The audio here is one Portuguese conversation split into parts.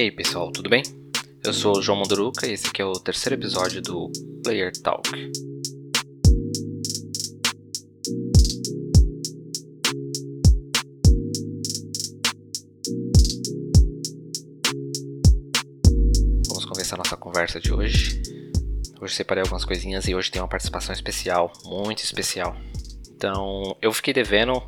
E aí pessoal, tudo bem? Eu sou o João Mondoruca e esse aqui é o terceiro episódio do Player Talk. Vamos começar nossa conversa de hoje. Hoje separei algumas coisinhas e hoje tem uma participação especial, muito especial. Então, eu fiquei devendo,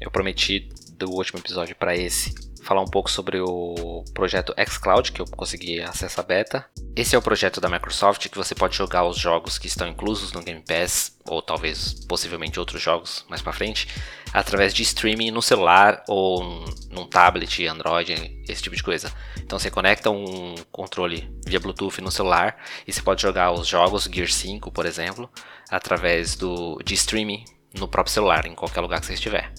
eu prometi do último episódio para esse falar um pouco sobre o projeto xCloud, que eu consegui acesso à beta. Esse é o projeto da Microsoft que você pode jogar os jogos que estão inclusos no Game Pass, ou talvez possivelmente outros jogos mais para frente, através de streaming no celular ou num tablet, Android, esse tipo de coisa. Então você conecta um controle via Bluetooth no celular e você pode jogar os jogos Gear 5, por exemplo, através do, de streaming no próprio celular, em qualquer lugar que você estiver.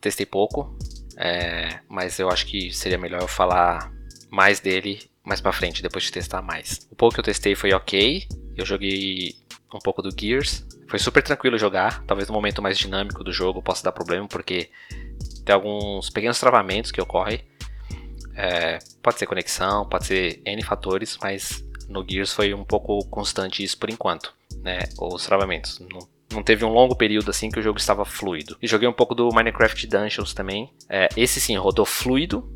Testei pouco, é, mas eu acho que seria melhor eu falar mais dele mais pra frente, depois de testar mais. O pouco que eu testei foi ok. Eu joguei um pouco do Gears. Foi super tranquilo jogar. Talvez no momento mais dinâmico do jogo possa dar problema, porque tem alguns pequenos travamentos que ocorrem. É, pode ser conexão, pode ser N fatores, mas no Gears foi um pouco constante isso por enquanto, né? Os travamentos. Não não teve um longo período assim que o jogo estava fluido. E joguei um pouco do Minecraft Dungeons também. É, esse sim rodou fluido,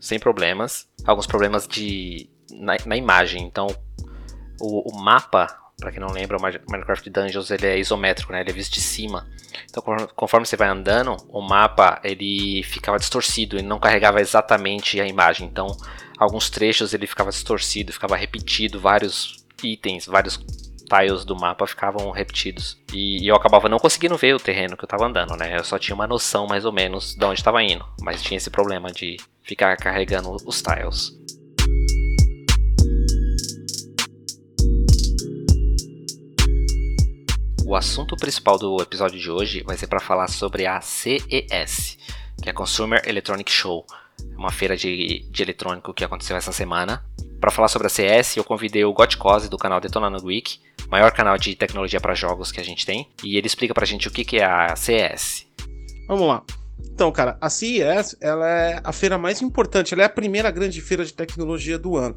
sem problemas. Alguns problemas de na, na imagem. Então, o, o mapa, para quem não lembra, o Minecraft Dungeons ele é isométrico, né? Ele é visto de cima. Então, conforme você vai andando, o mapa ele ficava distorcido, ele não carregava exatamente a imagem. Então, alguns trechos ele ficava distorcido, ficava repetido, vários itens, vários tiles do mapa ficavam repetidos. E, e, eu acabava não conseguindo ver o terreno que eu estava andando, né? Eu só tinha uma noção mais ou menos de onde estava indo. Mas tinha esse problema de ficar carregando os tiles. O assunto principal do episódio de hoje vai ser para falar sobre a CES, que é a Consumer Electronic Show, uma feira de, de eletrônico que aconteceu essa semana. Para falar sobre a CS, eu convidei o Gotcose do canal Detonando Week, maior canal de tecnologia para jogos que a gente tem, e ele explica pra gente o que, que é a CS. Vamos lá. Então, cara, a CES ela é a feira mais importante, ela é a primeira grande feira de tecnologia do ano.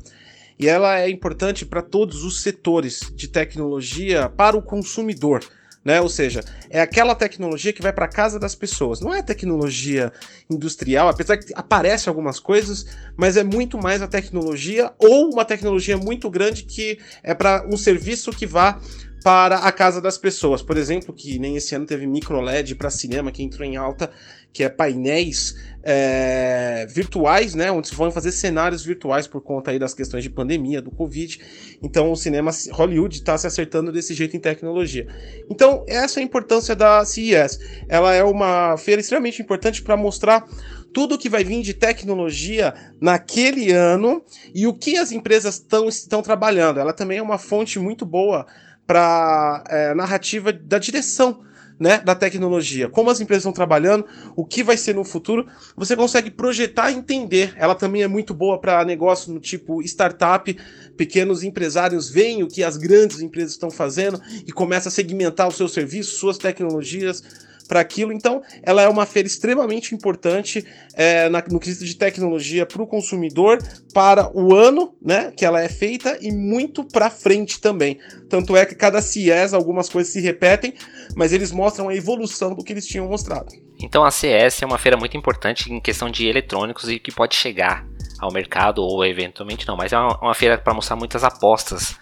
E ela é importante para todos os setores de tecnologia para o consumidor né? Ou seja, é aquela tecnologia que vai para casa das pessoas. Não é tecnologia industrial, apesar que aparece algumas coisas, mas é muito mais a tecnologia ou uma tecnologia muito grande que é para um serviço que vá para a casa das pessoas. Por exemplo, que nem esse ano teve micro LED para cinema que entrou em alta, que é painéis é, virtuais, né, onde vão fazer cenários virtuais por conta aí das questões de pandemia, do Covid. Então o cinema Hollywood está se acertando desse jeito em tecnologia. Então essa é a importância da CES. Ela é uma feira extremamente importante para mostrar tudo que vai vir de tecnologia naquele ano e o que as empresas tão, estão trabalhando. Ela também é uma fonte muito boa para é, narrativa da direção né, da tecnologia, como as empresas estão trabalhando, o que vai ser no futuro, você consegue projetar e entender. Ela também é muito boa para negócio no tipo startup, pequenos empresários veem o que as grandes empresas estão fazendo e começa a segmentar os seus serviços, suas tecnologias para aquilo. Então, ela é uma feira extremamente importante é, na, no quesito de tecnologia para o consumidor, para o ano né, que ela é feita e muito para frente também. Tanto é que cada CES algumas coisas se repetem, mas eles mostram a evolução do que eles tinham mostrado. Então a CES é uma feira muito importante em questão de eletrônicos e que pode chegar ao mercado ou eventualmente não, mas é uma, uma feira para mostrar muitas apostas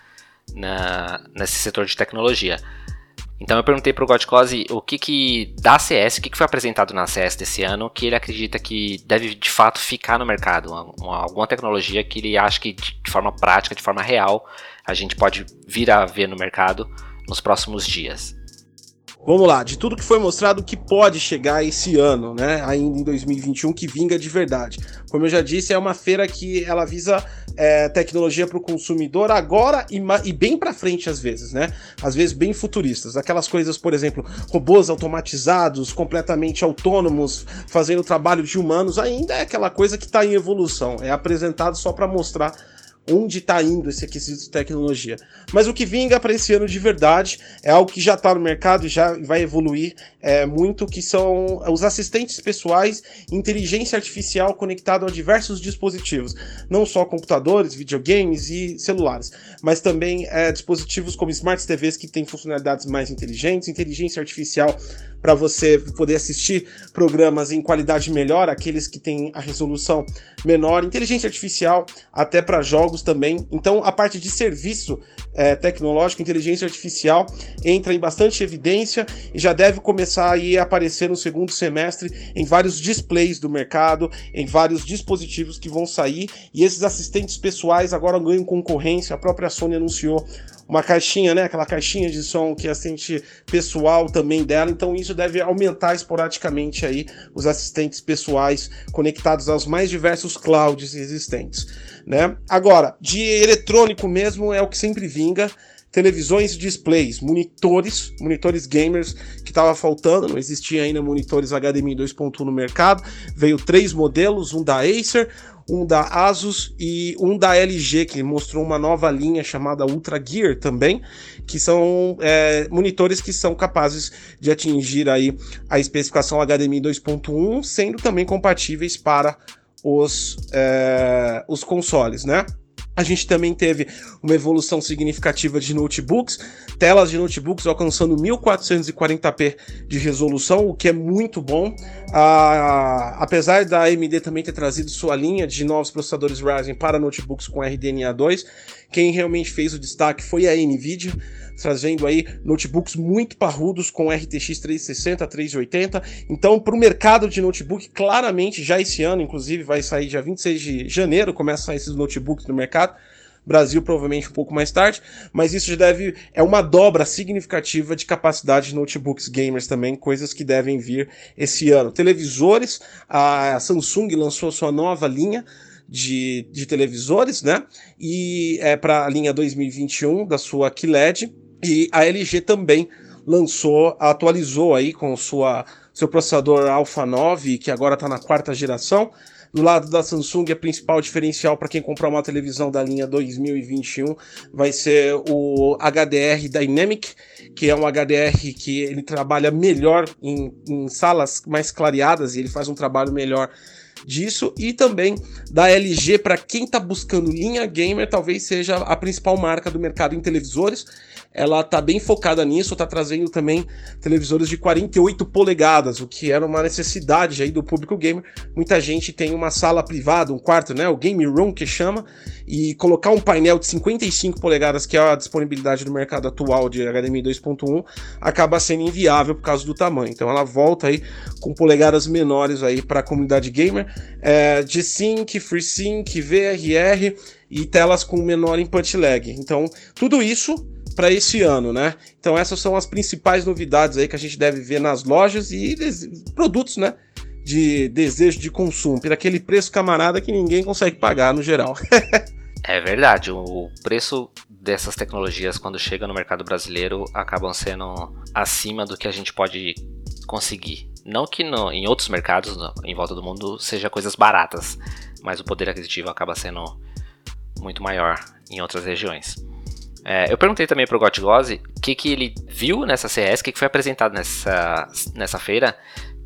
na, nesse setor de tecnologia. Então eu perguntei pro Godcose o que que da CS, o que, que foi apresentado na CS desse ano, que ele acredita que deve de fato ficar no mercado, uma, alguma tecnologia que ele acha que de forma prática, de forma real, a gente pode vir a ver no mercado nos próximos dias. Vamos lá, de tudo que foi mostrado, que pode chegar esse ano, né? Ainda em 2021, que vinga de verdade. Como eu já disse, é uma feira que ela visa é, tecnologia para o consumidor agora e, e bem para frente às vezes, né? Às vezes bem futuristas. Aquelas coisas, por exemplo, robôs automatizados, completamente autônomos, fazendo trabalho de humanos, ainda é aquela coisa que está em evolução. É apresentado só para mostrar onde está indo esse aquecimento de tecnologia. Mas o que vinga para esse ano de verdade é algo que já está no mercado e já vai evoluir é, muito, que são os assistentes pessoais, inteligência artificial conectado a diversos dispositivos, não só computadores, videogames e celulares, mas também é, dispositivos como smart TVs que têm funcionalidades mais inteligentes, inteligência artificial para você poder assistir programas em qualidade melhor, aqueles que têm a resolução menor, inteligência artificial até para jogos também. Então, a parte de serviço é, tecnológico, inteligência artificial entra em bastante evidência e já deve começar a aparecer no segundo semestre em vários displays do mercado, em vários dispositivos que vão sair e esses assistentes pessoais agora ganham concorrência. A própria Sony anunciou uma caixinha, né? Aquela caixinha de som que é assistente pessoal também dela. Então isso deve aumentar esporadicamente aí os assistentes pessoais conectados aos mais diversos clouds existentes, né? Agora, de eletrônico mesmo é o que sempre vinga televisões displays, monitores, monitores gamers que estava faltando, não existia ainda monitores HDMI 2.1 no mercado. Veio três modelos, um da Acer, um da Asus e um da LG, que mostrou uma nova linha chamada Ultra Gear também, que são é, monitores que são capazes de atingir aí a especificação HDMI 2.1, sendo também compatíveis para os, é, os consoles, né? A gente também teve uma evolução significativa de notebooks, telas de notebooks alcançando 1440p de resolução, o que é muito bom. Ah, apesar da AMD também ter trazido sua linha de novos processadores Ryzen para notebooks com RDNA 2, quem realmente fez o destaque foi a Nvidia trazendo aí notebooks muito parrudos com RTX 360, 380. Então, para o mercado de notebook, claramente já esse ano, inclusive, vai sair dia 26 de janeiro, começa a sair esses notebooks no mercado. Brasil provavelmente um pouco mais tarde, mas isso já deve é uma dobra significativa de capacidade de notebooks gamers também, coisas que devem vir esse ano. Televisores, a Samsung lançou sua nova linha de, de televisores, né? E é para a linha 2021 da sua QLED e a LG também lançou, atualizou aí com sua, seu processador Alpha 9, que agora está na quarta geração. Do lado da Samsung, a principal diferencial para quem comprar uma televisão da linha 2021 vai ser o HDR Dynamic, que é um HDR que ele trabalha melhor em, em salas mais clareadas e ele faz um trabalho melhor disso e também da LG para quem está buscando linha gamer, talvez seja a principal marca do mercado em televisores ela tá bem focada nisso, tá trazendo também televisores de 48 polegadas, o que era uma necessidade aí do público gamer. Muita gente tem uma sala privada, um quarto, né, o game room que chama, e colocar um painel de 55 polegadas, que é a disponibilidade do mercado atual de HDMI 2.1, acaba sendo inviável por causa do tamanho. Então ela volta aí com polegadas menores aí para a comunidade gamer, é, G-Sync, FreeSync, VRR e telas com menor input lag. Então tudo isso para esse ano, né? Então essas são as principais novidades aí que a gente deve ver nas lojas e produtos, né? De desejo de consumo, por aquele preço camarada que ninguém consegue pagar no geral. é verdade, o preço dessas tecnologias quando chega no mercado brasileiro acabam sendo acima do que a gente pode conseguir. Não que no, em outros mercados em volta do mundo seja coisas baratas, mas o poder aquisitivo acaba sendo muito maior em outras regiões. É, eu perguntei também pro Gotgose o que, que ele viu nessa CS, o que, que foi apresentado nessa, nessa feira,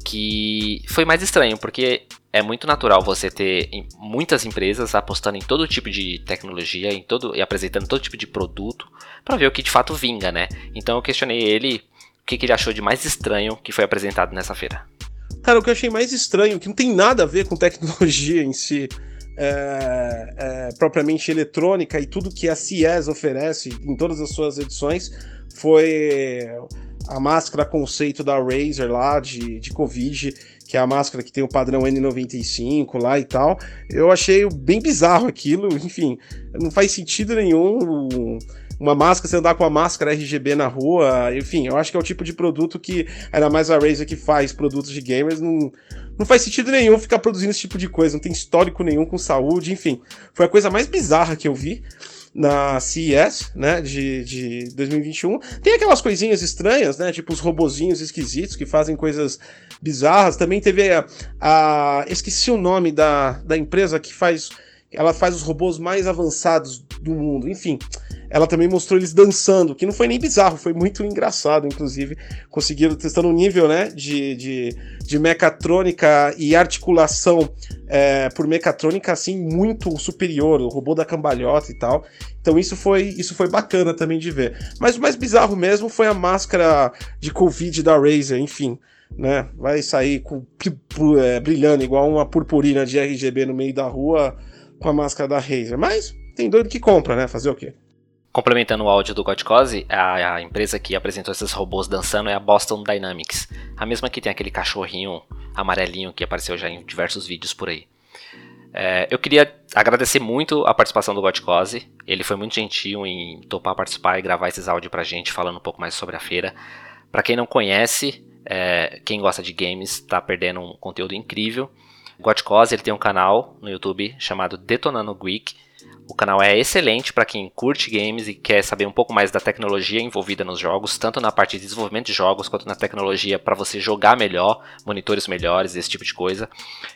que foi mais estranho, porque é muito natural você ter muitas empresas apostando em todo tipo de tecnologia em todo, e apresentando todo tipo de produto para ver o que de fato vinga, né? Então eu questionei ele o que, que ele achou de mais estranho que foi apresentado nessa feira. Cara, o que eu achei mais estranho, que não tem nada a ver com tecnologia em si, é, é, propriamente eletrônica e tudo que a CIES oferece em todas as suas edições foi a máscara conceito da Razer lá de, de Covid, que é a máscara que tem o padrão N95 lá e tal. Eu achei bem bizarro aquilo, enfim, não faz sentido nenhum uma máscara, você andar com a máscara RGB na rua, enfim, eu acho que é o tipo de produto que, ainda mais a Razer que faz produtos de gamers, não, não faz sentido nenhum ficar produzindo esse tipo de coisa, não tem histórico nenhum com saúde, enfim. Foi a coisa mais bizarra que eu vi na CES, né, de, de 2021. Tem aquelas coisinhas estranhas, né, tipo os robozinhos esquisitos que fazem coisas bizarras. Também teve a, a esqueci o nome da, da empresa que faz ela faz os robôs mais avançados do mundo, enfim. Ela também mostrou eles dançando, que não foi nem bizarro, foi muito engraçado, inclusive. Conseguiram testando um nível, né, de, de, de mecatrônica e articulação é, por mecatrônica, assim, muito superior, o robô da cambalhota e tal. Então isso foi, isso foi bacana também de ver. Mas o mais bizarro mesmo foi a máscara de Covid da Razer, enfim né? Vai sair com, é, brilhando igual uma purpurina de RGB no meio da rua com a máscara da Razer. Mas tem doido que compra, né? Fazer o quê? Complementando o áudio do Godcose, a, a, empresa que apresentou esses robôs dançando é a Boston Dynamics, a mesma que tem aquele cachorrinho amarelinho que apareceu já em diversos vídeos por aí. É, eu queria agradecer muito a participação do Godcose, ele foi muito gentil em topar participar e gravar esses áudios pra gente, falando um pouco mais sobre a feira. Para quem não conhece, é, quem gosta de games está perdendo um conteúdo incrível. O ele tem um canal no YouTube chamado Detonando Geek. O canal é excelente para quem curte games e quer saber um pouco mais da tecnologia envolvida nos jogos, tanto na parte de desenvolvimento de jogos quanto na tecnologia para você jogar melhor, monitores melhores, esse tipo de coisa.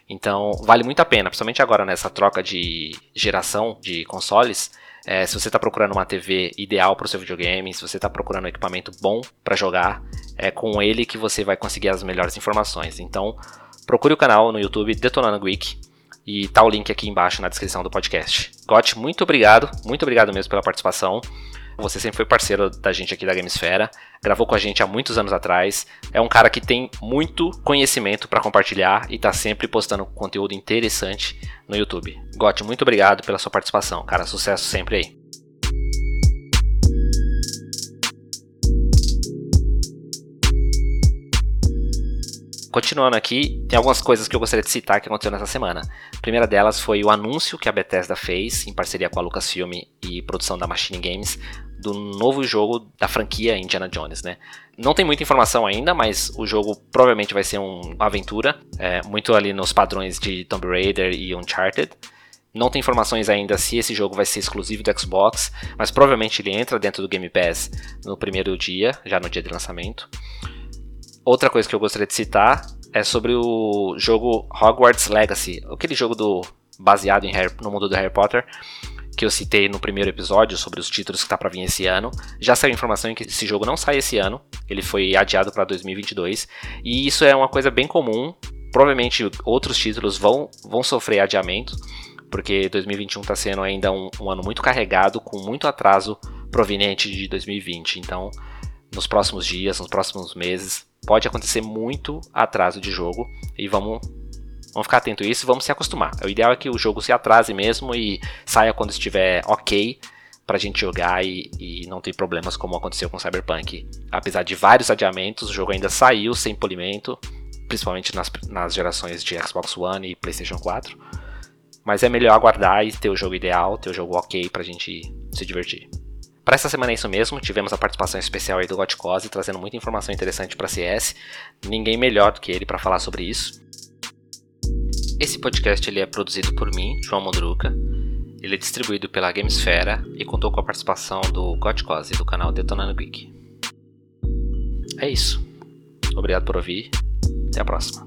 Então, vale muito a pena, principalmente agora nessa troca de geração de consoles. É, se você está procurando uma TV ideal para o seu videogame, se você está procurando um equipamento bom para jogar, é com ele que você vai conseguir as melhores informações. Então, procure o canal no YouTube Detonando Geek e tá o link aqui embaixo na descrição do podcast. Got, muito obrigado, muito obrigado mesmo pela participação. Você sempre foi parceiro da gente aqui da Gamesfera, gravou com a gente há muitos anos atrás. É um cara que tem muito conhecimento para compartilhar e tá sempre postando conteúdo interessante no YouTube. Got, muito obrigado pela sua participação, cara. Sucesso sempre aí. Continuando aqui, tem algumas coisas que eu gostaria de citar que aconteceu nessa semana. A primeira delas foi o anúncio que a Bethesda fez, em parceria com a Lucasfilm e produção da Machine Games, do novo jogo da franquia Indiana Jones, né? Não tem muita informação ainda, mas o jogo provavelmente vai ser um, uma aventura, é, muito ali nos padrões de Tomb Raider e Uncharted. Não tem informações ainda se esse jogo vai ser exclusivo do Xbox, mas provavelmente ele entra dentro do Game Pass no primeiro dia, já no dia de lançamento. Outra coisa que eu gostaria de citar é sobre o jogo Hogwarts Legacy, aquele jogo do baseado Harry, no mundo do Harry Potter, que eu citei no primeiro episódio sobre os títulos que está para vir esse ano. Já saiu informação em que esse jogo não sai esse ano, ele foi adiado para 2022, e isso é uma coisa bem comum. Provavelmente outros títulos vão, vão sofrer adiamento, porque 2021 está sendo ainda um, um ano muito carregado, com muito atraso proveniente de 2020. Então, nos próximos dias, nos próximos meses, pode acontecer muito atraso de jogo e vamos Vamos ficar atento a isso vamos se acostumar. O ideal é que o jogo se atrase mesmo e saia quando estiver ok pra gente jogar e, e, não ter problemas como aconteceu com Cyberpunk. Apesar de vários adiamentos, o jogo ainda saiu sem polimento, principalmente nas, nas gerações de Xbox One e PlayStation 4. Mas é melhor aguardar e ter o jogo ideal, ter o jogo ok pra gente se divertir. Para essa semana é isso mesmo, tivemos a participação especial aí do Gotcose, trazendo muita informação interessante para CS. Ninguém melhor do que ele para falar sobre isso. Esse podcast ele é produzido por mim, João Mondruca. Ele é distribuído pela Gamesfera e contou com a participação do Gotcose do canal Detonando Geek. É isso. Obrigado por ouvir. Até a próxima.